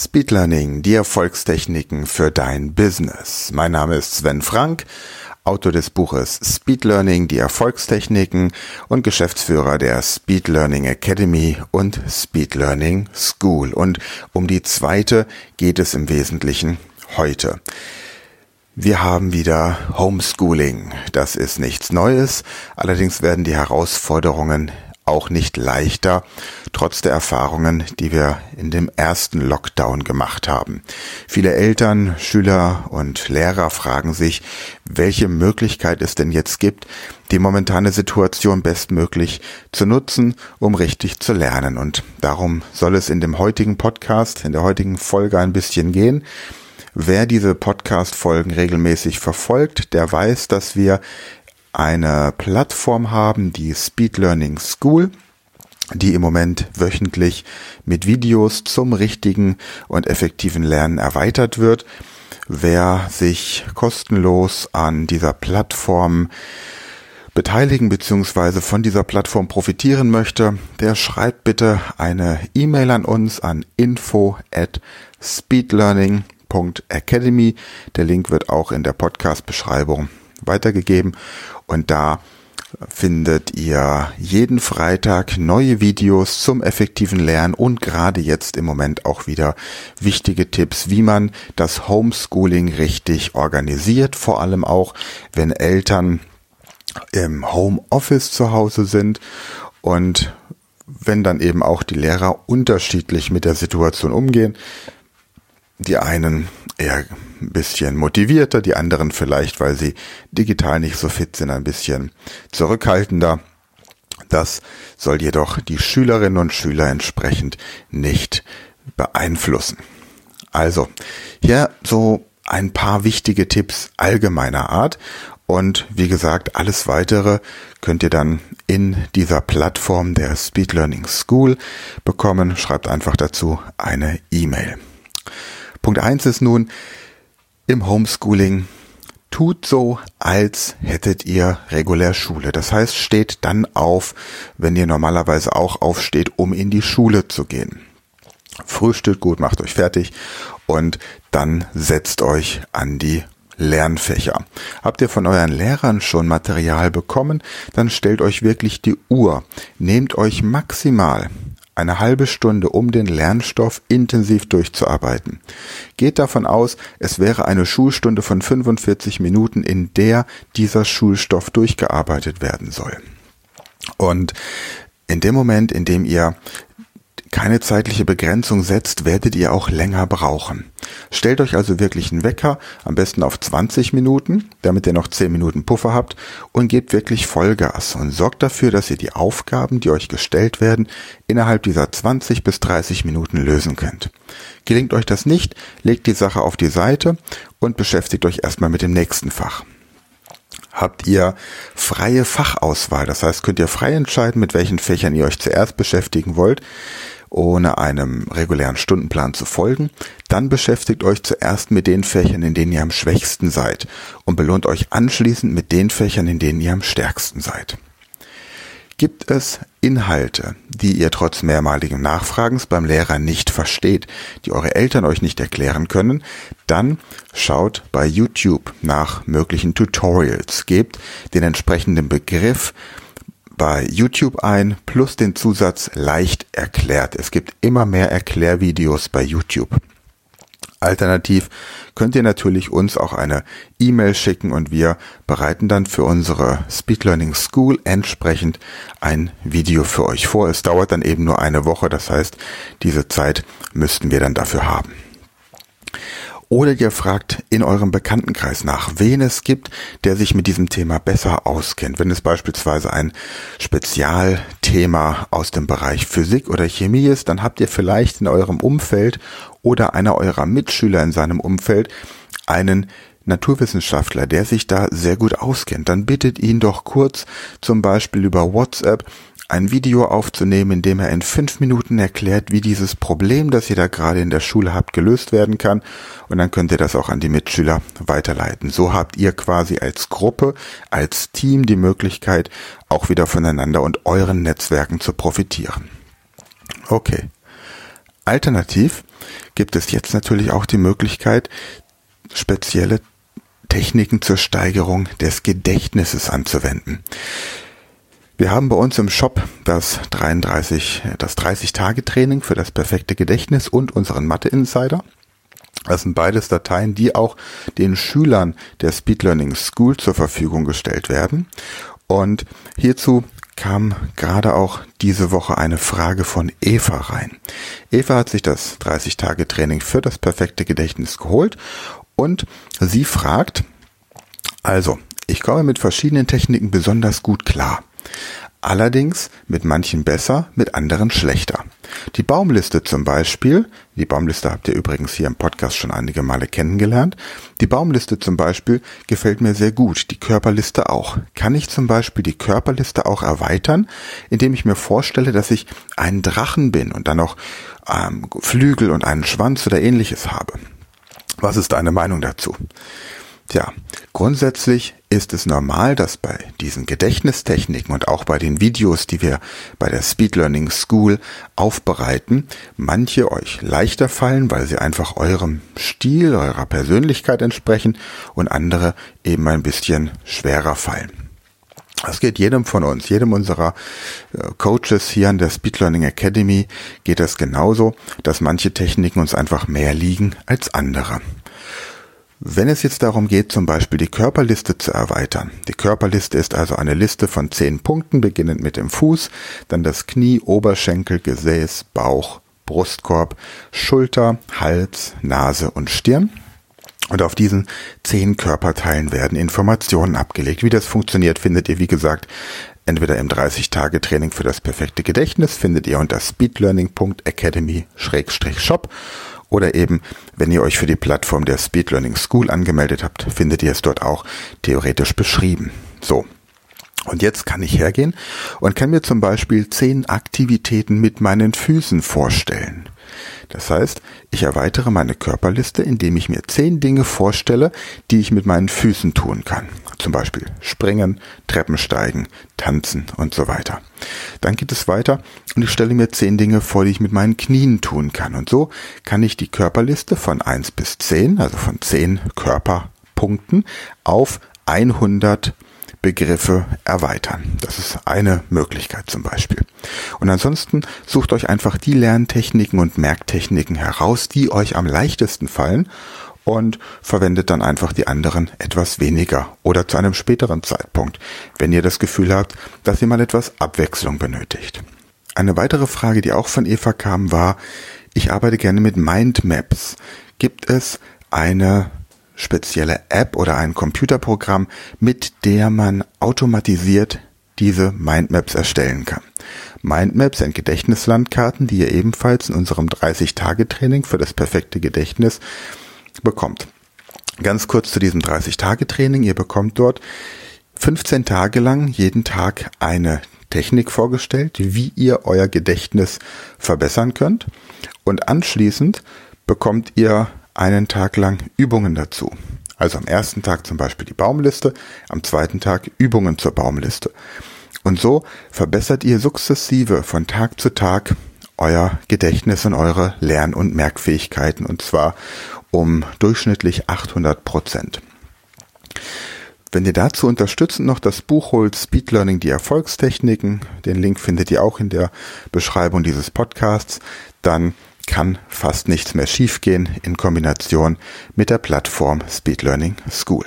Speed Learning, die Erfolgstechniken für dein Business. Mein Name ist Sven Frank, Autor des Buches Speed Learning, die Erfolgstechniken und Geschäftsführer der Speed Learning Academy und Speed Learning School. Und um die zweite geht es im Wesentlichen heute. Wir haben wieder Homeschooling. Das ist nichts Neues. Allerdings werden die Herausforderungen auch nicht leichter, trotz der Erfahrungen, die wir in dem ersten Lockdown gemacht haben. Viele Eltern, Schüler und Lehrer fragen sich, welche Möglichkeit es denn jetzt gibt, die momentane Situation bestmöglich zu nutzen, um richtig zu lernen. Und darum soll es in dem heutigen Podcast, in der heutigen Folge ein bisschen gehen. Wer diese Podcast-Folgen regelmäßig verfolgt, der weiß, dass wir eine Plattform haben, die Speed Learning School, die im Moment wöchentlich mit Videos zum richtigen und effektiven Lernen erweitert wird. Wer sich kostenlos an dieser Plattform beteiligen bzw. von dieser Plattform profitieren möchte, der schreibt bitte eine E-Mail an uns an info at speedlearning.academy. Der Link wird auch in der Podcast-Beschreibung weitergegeben und da findet ihr jeden Freitag neue Videos zum effektiven Lernen und gerade jetzt im Moment auch wieder wichtige Tipps, wie man das Homeschooling richtig organisiert, vor allem auch, wenn Eltern im Homeoffice zu Hause sind und wenn dann eben auch die Lehrer unterschiedlich mit der Situation umgehen. Die einen eher ein bisschen motivierter, die anderen vielleicht, weil sie digital nicht so fit sind, ein bisschen zurückhaltender. Das soll jedoch die Schülerinnen und Schüler entsprechend nicht beeinflussen. Also, hier so ein paar wichtige Tipps allgemeiner Art. Und wie gesagt, alles weitere könnt ihr dann in dieser Plattform der Speed Learning School bekommen. Schreibt einfach dazu eine E-Mail. Punkt eins ist nun, im Homeschooling tut so, als hättet ihr regulär Schule. Das heißt, steht dann auf, wenn ihr normalerweise auch aufsteht, um in die Schule zu gehen. Frühstückt gut, macht euch fertig und dann setzt euch an die Lernfächer. Habt ihr von euren Lehrern schon Material bekommen, dann stellt euch wirklich die Uhr. Nehmt euch maximal eine halbe Stunde, um den Lernstoff intensiv durchzuarbeiten. Geht davon aus, es wäre eine Schulstunde von 45 Minuten, in der dieser Schulstoff durchgearbeitet werden soll. Und in dem Moment, in dem ihr keine zeitliche Begrenzung setzt, werdet ihr auch länger brauchen. Stellt euch also wirklich einen Wecker, am besten auf 20 Minuten, damit ihr noch 10 Minuten Puffer habt und gebt wirklich Vollgas und sorgt dafür, dass ihr die Aufgaben, die euch gestellt werden, innerhalb dieser 20 bis 30 Minuten lösen könnt. Gelingt euch das nicht, legt die Sache auf die Seite und beschäftigt euch erstmal mit dem nächsten Fach habt ihr freie Fachauswahl. Das heißt, könnt ihr frei entscheiden, mit welchen Fächern ihr euch zuerst beschäftigen wollt ohne einem regulären Stundenplan zu folgen, dann beschäftigt euch zuerst mit den Fächern, in denen ihr am schwächsten seid und belohnt euch anschließend mit den Fächern, in denen ihr am stärksten seid. Gibt es Inhalte, die ihr trotz mehrmaligen Nachfragens beim Lehrer nicht versteht, die eure Eltern euch nicht erklären können, dann schaut bei YouTube nach möglichen Tutorials, gebt den entsprechenden Begriff bei YouTube ein, plus den Zusatz leicht erklärt. Es gibt immer mehr Erklärvideos bei YouTube. Alternativ könnt ihr natürlich uns auch eine E-Mail schicken und wir bereiten dann für unsere Speed Learning School entsprechend ein Video für euch vor. Es dauert dann eben nur eine Woche, das heißt, diese Zeit müssten wir dann dafür haben. Oder ihr fragt in eurem Bekanntenkreis nach, wen es gibt, der sich mit diesem Thema besser auskennt. Wenn es beispielsweise ein Spezialthema aus dem Bereich Physik oder Chemie ist, dann habt ihr vielleicht in eurem Umfeld oder einer eurer Mitschüler in seinem Umfeld einen Naturwissenschaftler, der sich da sehr gut auskennt, dann bittet ihn doch kurz zum Beispiel über WhatsApp ein Video aufzunehmen, in dem er in fünf Minuten erklärt, wie dieses Problem, das ihr da gerade in der Schule habt, gelöst werden kann. Und dann könnt ihr das auch an die Mitschüler weiterleiten. So habt ihr quasi als Gruppe, als Team die Möglichkeit, auch wieder voneinander und euren Netzwerken zu profitieren. Okay. Alternativ gibt es jetzt natürlich auch die Möglichkeit, spezielle Techniken zur Steigerung des Gedächtnisses anzuwenden. Wir haben bei uns im Shop das 33, das 30-Tage-Training für das perfekte Gedächtnis und unseren Mathe-Insider. Das sind beides Dateien, die auch den Schülern der Speed Learning School zur Verfügung gestellt werden. Und hierzu kam gerade auch diese Woche eine Frage von Eva rein. Eva hat sich das 30-Tage-Training für das perfekte Gedächtnis geholt und sie fragt, also, ich komme mit verschiedenen Techniken besonders gut klar. Allerdings mit manchen besser, mit anderen schlechter. Die Baumliste zum Beispiel, die Baumliste habt ihr übrigens hier im Podcast schon einige Male kennengelernt. Die Baumliste zum Beispiel gefällt mir sehr gut, die Körperliste auch. Kann ich zum Beispiel die Körperliste auch erweitern, indem ich mir vorstelle, dass ich ein Drachen bin und dann noch ähm, Flügel und einen Schwanz oder ähnliches habe? Was ist deine Meinung dazu? Tja, grundsätzlich ist es normal, dass bei diesen Gedächtnistechniken und auch bei den Videos, die wir bei der Speed Learning School aufbereiten, manche euch leichter fallen, weil sie einfach eurem Stil, eurer Persönlichkeit entsprechen und andere eben ein bisschen schwerer fallen. Das geht jedem von uns, jedem unserer äh, Coaches hier an der Speed Learning Academy geht es genauso, dass manche Techniken uns einfach mehr liegen als andere. Wenn es jetzt darum geht, zum Beispiel die Körperliste zu erweitern, die Körperliste ist also eine Liste von zehn Punkten, beginnend mit dem Fuß, dann das Knie, Oberschenkel, Gesäß, Bauch, Brustkorb, Schulter, Hals, Nase und Stirn. Und auf diesen zehn Körperteilen werden Informationen abgelegt. Wie das funktioniert, findet ihr, wie gesagt, entweder im 30-Tage-Training für das perfekte Gedächtnis, findet ihr unter speedlearning.academy-shop oder eben, wenn ihr euch für die Plattform der Speed Learning School angemeldet habt, findet ihr es dort auch theoretisch beschrieben. So. Und jetzt kann ich hergehen und kann mir zum Beispiel zehn Aktivitäten mit meinen Füßen vorstellen. Das heißt, ich erweitere meine Körperliste, indem ich mir zehn Dinge vorstelle, die ich mit meinen Füßen tun kann. Zum Beispiel springen, Treppen steigen, tanzen und so weiter. Dann geht es weiter und ich stelle mir zehn Dinge vor, die ich mit meinen Knien tun kann. Und so kann ich die Körperliste von eins bis zehn, also von zehn Körperpunkten, auf 100 Begriffe erweitern. Das ist eine Möglichkeit zum Beispiel. Und ansonsten sucht euch einfach die Lerntechniken und Merktechniken heraus, die euch am leichtesten fallen und verwendet dann einfach die anderen etwas weniger oder zu einem späteren Zeitpunkt, wenn ihr das Gefühl habt, dass ihr mal etwas Abwechslung benötigt. Eine weitere Frage, die auch von Eva kam, war, ich arbeite gerne mit Mindmaps. Gibt es eine spezielle App oder ein Computerprogramm, mit der man automatisiert diese Mindmaps erstellen kann. Mindmaps sind Gedächtnislandkarten, die ihr ebenfalls in unserem 30-Tage-Training für das perfekte Gedächtnis bekommt. Ganz kurz zu diesem 30-Tage-Training. Ihr bekommt dort 15 Tage lang jeden Tag eine Technik vorgestellt, wie ihr euer Gedächtnis verbessern könnt. Und anschließend bekommt ihr einen Tag lang Übungen dazu. Also am ersten Tag zum Beispiel die Baumliste, am zweiten Tag Übungen zur Baumliste. Und so verbessert ihr sukzessive von Tag zu Tag euer Gedächtnis und eure Lern- und Merkfähigkeiten und zwar um durchschnittlich 800 Prozent. Wenn ihr dazu unterstützend noch das Buch holt, Speed Learning, die Erfolgstechniken, den Link findet ihr auch in der Beschreibung dieses Podcasts, dann kann fast nichts mehr schiefgehen in Kombination mit der Plattform Speed Learning School.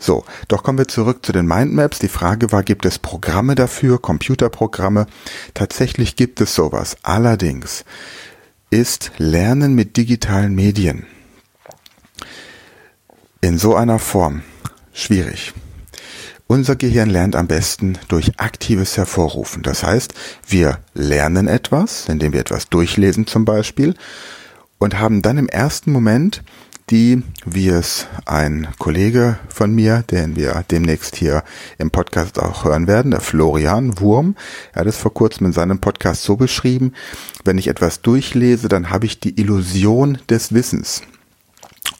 So, doch kommen wir zurück zu den Mindmaps. Die Frage war, gibt es Programme dafür, Computerprogramme? Tatsächlich gibt es sowas. Allerdings ist Lernen mit digitalen Medien in so einer Form schwierig. Unser Gehirn lernt am besten durch aktives Hervorrufen. Das heißt, wir lernen etwas, indem wir etwas durchlesen zum Beispiel, und haben dann im ersten Moment die, wie es ein Kollege von mir, den wir demnächst hier im Podcast auch hören werden, der Florian Wurm, er hat es vor kurzem in seinem Podcast so beschrieben, wenn ich etwas durchlese, dann habe ich die Illusion des Wissens.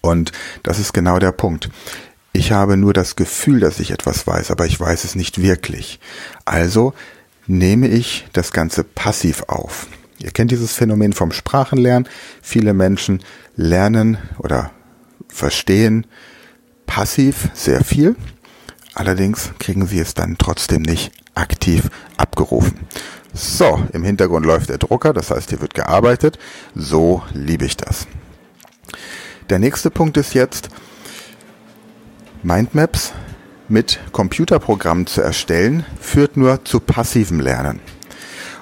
Und das ist genau der Punkt. Ich habe nur das Gefühl, dass ich etwas weiß, aber ich weiß es nicht wirklich. Also nehme ich das Ganze passiv auf. Ihr kennt dieses Phänomen vom Sprachenlernen. Viele Menschen lernen oder verstehen passiv sehr viel. Allerdings kriegen sie es dann trotzdem nicht aktiv abgerufen. So, im Hintergrund läuft der Drucker, das heißt, hier wird gearbeitet. So liebe ich das. Der nächste Punkt ist jetzt, Mindmaps mit Computerprogrammen zu erstellen, führt nur zu passivem Lernen.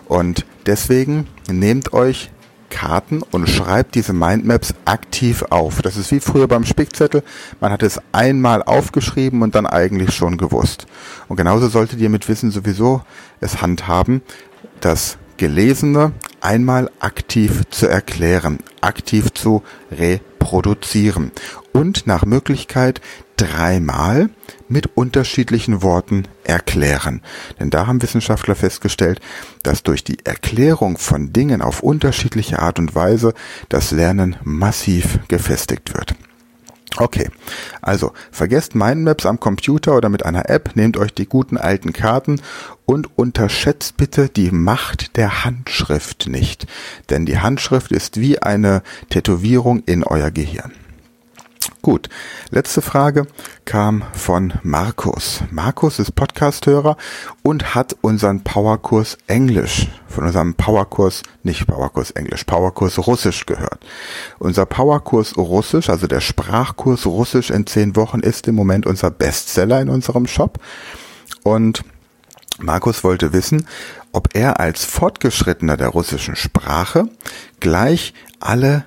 Und deswegen nehmt euch Karten und schreibt diese Mindmaps aktiv auf. Das ist wie früher beim Spickzettel. Man hat es einmal aufgeschrieben und dann eigentlich schon gewusst. Und genauso solltet ihr mit Wissen sowieso es handhaben, das Gelesene einmal aktiv zu erklären, aktiv zu reproduzieren und nach Möglichkeit dreimal mit unterschiedlichen Worten erklären. Denn da haben Wissenschaftler festgestellt, dass durch die Erklärung von Dingen auf unterschiedliche Art und Weise das Lernen massiv gefestigt wird. Okay, also vergesst Mindmaps am Computer oder mit einer App, nehmt euch die guten alten Karten und unterschätzt bitte die Macht der Handschrift nicht, denn die Handschrift ist wie eine Tätowierung in euer Gehirn. Gut, letzte Frage kam von Markus. Markus ist Podcasthörer und hat unseren Powerkurs Englisch, von unserem Powerkurs, nicht Powerkurs Englisch, Powerkurs Russisch gehört. Unser Powerkurs Russisch, also der Sprachkurs Russisch in zehn Wochen, ist im Moment unser Bestseller in unserem Shop. Und Markus wollte wissen, ob er als Fortgeschrittener der russischen Sprache gleich alle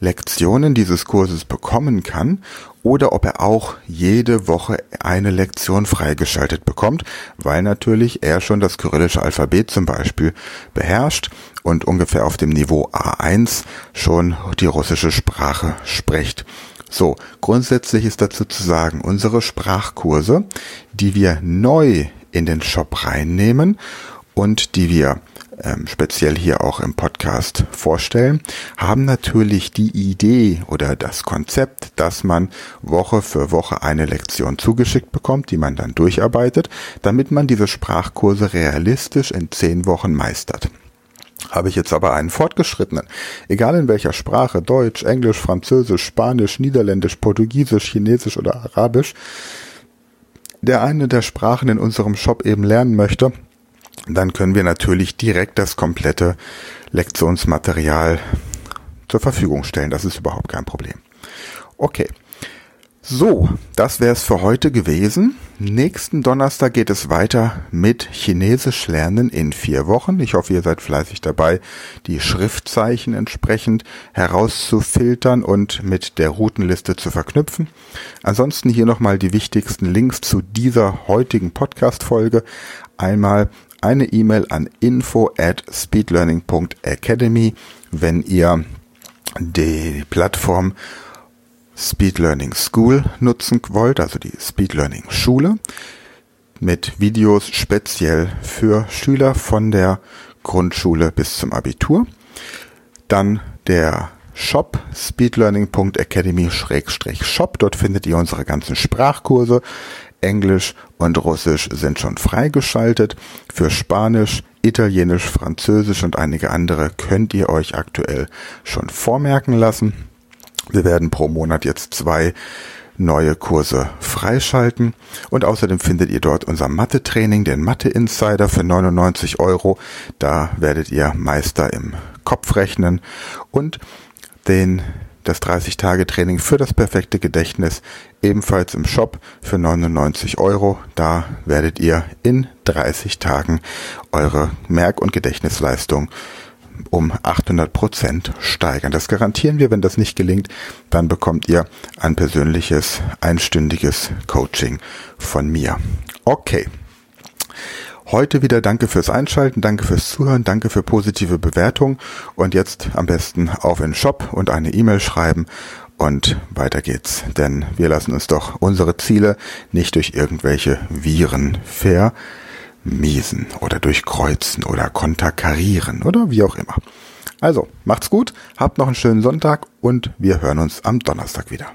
Lektionen dieses Kurses bekommen kann oder ob er auch jede Woche eine Lektion freigeschaltet bekommt, weil natürlich er schon das kyrillische Alphabet zum Beispiel beherrscht und ungefähr auf dem Niveau A1 schon die russische Sprache spricht. So, grundsätzlich ist dazu zu sagen, unsere Sprachkurse, die wir neu in den Shop reinnehmen und die wir ähm, speziell hier auch im Podcast vorstellen, haben natürlich die Idee oder das Konzept, dass man Woche für Woche eine Lektion zugeschickt bekommt, die man dann durcharbeitet, damit man diese Sprachkurse realistisch in zehn Wochen meistert. Habe ich jetzt aber einen fortgeschrittenen, egal in welcher Sprache, Deutsch, Englisch, Französisch, Spanisch, Niederländisch, Portugiesisch, Chinesisch oder Arabisch, der eine der Sprachen in unserem Shop eben lernen möchte, dann können wir natürlich direkt das komplette Lektionsmaterial zur Verfügung stellen. Das ist überhaupt kein Problem. Okay. So, das wäre es für heute gewesen. Nächsten Donnerstag geht es weiter mit Chinesisch lernen in vier Wochen. Ich hoffe, ihr seid fleißig dabei, die Schriftzeichen entsprechend herauszufiltern und mit der Routenliste zu verknüpfen. Ansonsten hier nochmal die wichtigsten Links zu dieser heutigen Podcast-Folge. Einmal eine E-Mail an info at speedlearning.academy, wenn ihr die Plattform Speed Learning School nutzen wollt, also die Speed Learning Schule mit Videos speziell für Schüler von der Grundschule bis zum Abitur. Dann der Shop speedlearning.academy-shop. Dort findet ihr unsere ganzen Sprachkurse. Englisch und Russisch sind schon freigeschaltet. Für Spanisch, Italienisch, Französisch und einige andere könnt ihr euch aktuell schon vormerken lassen. Wir werden pro Monat jetzt zwei neue Kurse freischalten und außerdem findet ihr dort unser Mathe-Training, den Mathe-Insider für 99 Euro. Da werdet ihr Meister im Kopf rechnen und den das 30-Tage-Training für das perfekte Gedächtnis ebenfalls im Shop für 99 Euro. Da werdet ihr in 30 Tagen eure Merk- und Gedächtnisleistung um 800 Prozent steigern. Das garantieren wir. Wenn das nicht gelingt, dann bekommt ihr ein persönliches, einstündiges Coaching von mir. Okay. Heute wieder danke fürs Einschalten, danke fürs Zuhören, danke für positive Bewertungen und jetzt am besten auf den Shop und eine E-Mail schreiben und weiter geht's. Denn wir lassen uns doch unsere Ziele nicht durch irgendwelche Viren vermiesen oder durchkreuzen oder konterkarieren oder wie auch immer. Also, macht's gut, habt noch einen schönen Sonntag und wir hören uns am Donnerstag wieder.